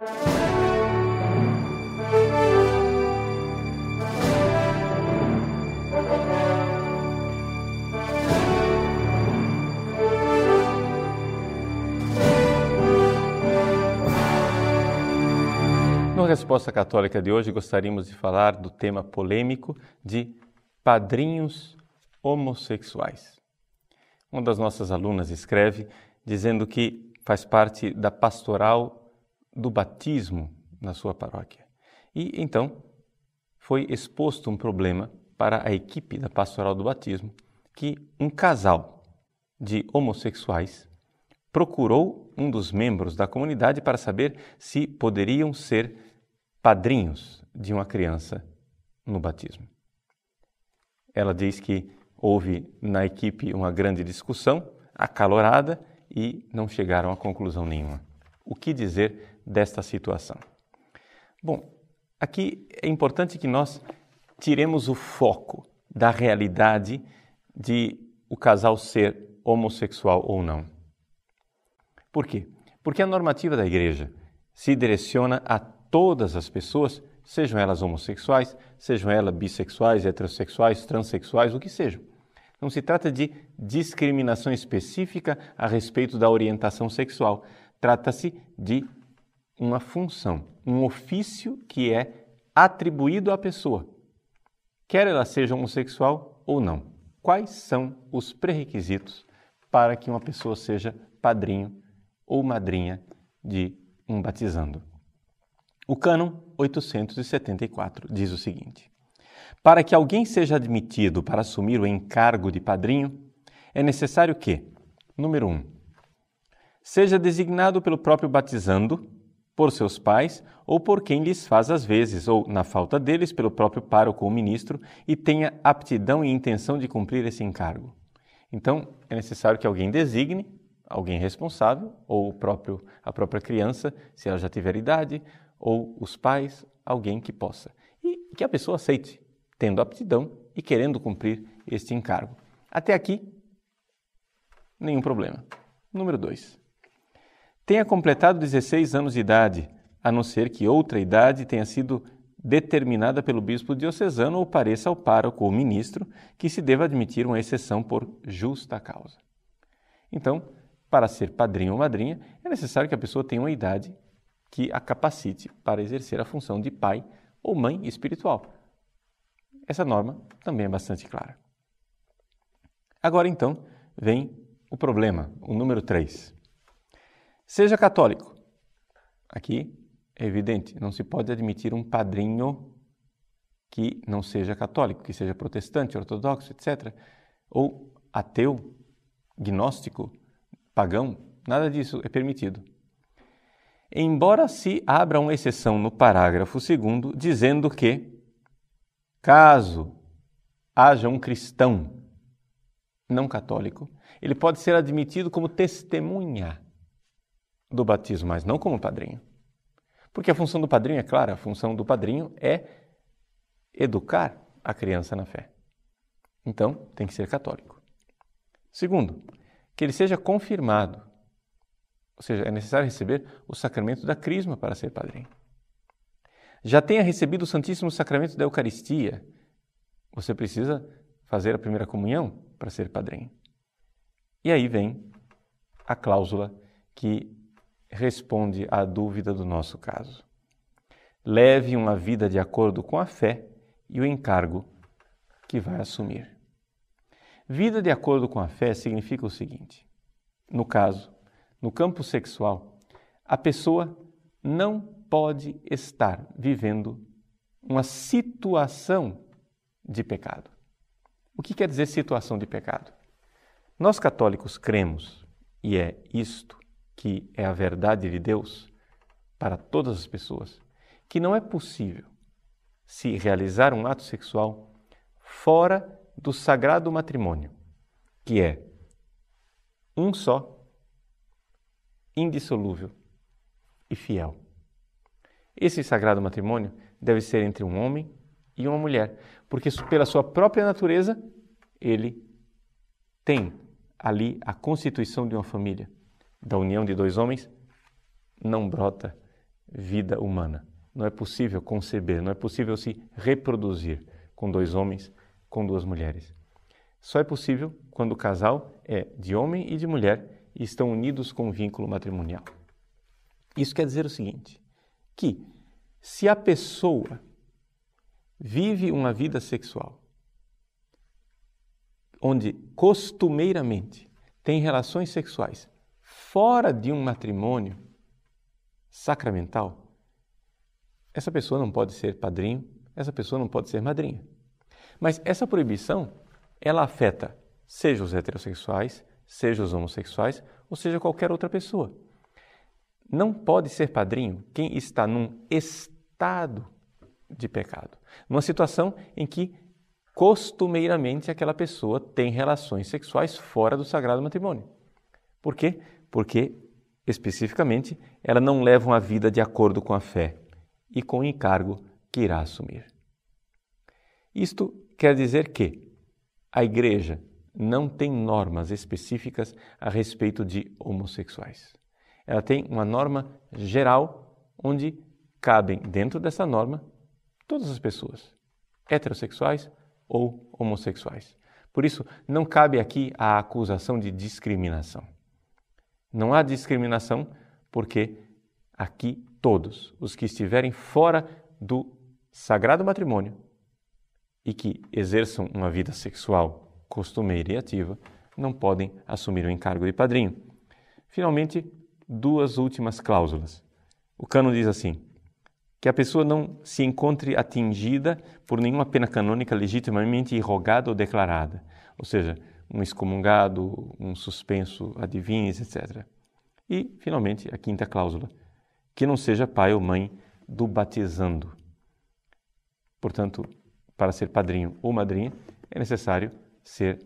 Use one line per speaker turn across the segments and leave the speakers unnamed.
No Resposta Católica de hoje, gostaríamos de falar do tema polêmico de padrinhos homossexuais. Uma das nossas alunas escreve dizendo que faz parte da pastoral do batismo na sua paróquia. E então foi exposto um problema para a equipe da pastoral do batismo que um casal de homossexuais procurou um dos membros da comunidade para saber se poderiam ser padrinhos de uma criança no batismo. Ela diz que houve na equipe uma grande discussão, acalorada, e não chegaram a conclusão nenhuma. O que dizer desta situação? Bom, aqui é importante que nós tiremos o foco da realidade de o casal ser homossexual ou não. Por quê? Porque a normativa da igreja se direciona a todas as pessoas, sejam elas homossexuais, sejam elas bissexuais, heterossexuais, transexuais, o que sejam. Não se trata de discriminação específica a respeito da orientação sexual. Trata-se de uma função, um ofício que é atribuído à pessoa, quer ela seja homossexual ou não. Quais são os pré-requisitos para que uma pessoa seja padrinho ou madrinha de um batizando? O cânon 874 diz o seguinte: Para que alguém seja admitido para assumir o encargo de padrinho, é necessário que, número 1, um, seja designado pelo próprio batizando, por seus pais ou por quem lhes faz as vezes, ou, na falta deles, pelo próprio pároco ou ministro, e tenha aptidão e intenção de cumprir esse encargo. Então, é necessário que alguém designe alguém responsável, ou próprio, a própria criança, se ela já tiver idade, ou os pais, alguém que possa. E que a pessoa aceite, tendo aptidão e querendo cumprir este encargo. Até aqui, nenhum problema. Número 2. Tenha completado 16 anos de idade, a não ser que outra idade tenha sido determinada pelo bispo diocesano ou pareça ao pároco ou ministro que se deva admitir uma exceção por justa causa. Então, para ser padrinho ou madrinha, é necessário que a pessoa tenha uma idade que a capacite para exercer a função de pai ou mãe espiritual. Essa norma também é bastante clara. Agora então vem o problema, o número 3. Seja católico. Aqui é evidente, não se pode admitir um padrinho que não seja católico, que seja protestante, ortodoxo, etc. Ou ateu, gnóstico, pagão, nada disso é permitido embora se abra uma exceção no parágrafo 2 dizendo que, caso haja um cristão não católico, ele pode ser admitido como testemunha do batismo, mas não como padrinho. Porque a função do padrinho é clara, a função do padrinho é educar a criança na fé. Então, tem que ser católico. Segundo, que ele seja confirmado ou seja, é necessário receber o sacramento da crisma para ser padrinho. Já tenha recebido o Santíssimo Sacramento da Eucaristia, você precisa fazer a primeira comunhão para ser padrinho. E aí vem a cláusula que responde à dúvida do nosso caso. Leve uma vida de acordo com a fé e o encargo que vai assumir. Vida de acordo com a fé significa o seguinte: no caso, no campo sexual, a pessoa não pode estar vivendo uma situação de pecado. O que quer dizer situação de pecado? Nós católicos cremos, e é isto que é a verdade de Deus para todas as pessoas, que não é possível se realizar um ato sexual fora do sagrado matrimônio, que é um só indissolúvel e fiel. Esse sagrado matrimônio deve ser entre um homem e uma mulher, porque pela sua própria natureza ele tem ali a constituição de uma família. Da união de dois homens não brota vida humana. Não é possível conceber, não é possível se reproduzir com dois homens, com duas mulheres. Só é possível quando o casal é de homem e de mulher e estão unidos com um vínculo matrimonial. Isso quer dizer o seguinte: que se a pessoa vive uma vida sexual onde costumeiramente tem relações sexuais fora de um matrimônio sacramental, essa pessoa não pode ser padrinho, essa pessoa não pode ser madrinha. Mas essa proibição, ela afeta seja os heterossexuais, seja os homossexuais, ou seja qualquer outra pessoa. Não pode ser padrinho quem está num estado de pecado, numa situação em que costumeiramente aquela pessoa tem relações sexuais fora do sagrado matrimônio. Por quê? Porque especificamente ela não leva uma vida de acordo com a fé e com o encargo que irá assumir. Isto quer dizer que a igreja não tem normas específicas a respeito de homossexuais. Ela tem uma norma geral onde cabem dentro dessa norma todas as pessoas, heterossexuais ou homossexuais. Por isso, não cabe aqui a acusação de discriminação. Não há discriminação porque aqui todos os que estiverem fora do sagrado matrimônio e que exerçam uma vida sexual costumeira e ativa não podem assumir o encargo de padrinho. Finalmente, duas últimas cláusulas. O cano diz assim: que a pessoa não se encontre atingida por nenhuma pena canônica legitimamente rogada ou declarada, ou seja, um excomungado, um suspenso ad etc. E, finalmente, a quinta cláusula, que não seja pai ou mãe do batizando. Portanto, para ser padrinho ou madrinha, é necessário ser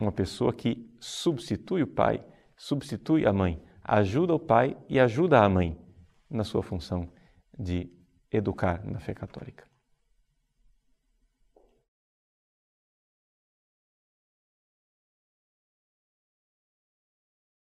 uma pessoa que substitui o pai, substitui a mãe, ajuda o pai e ajuda a mãe na sua função de educar na fé católica.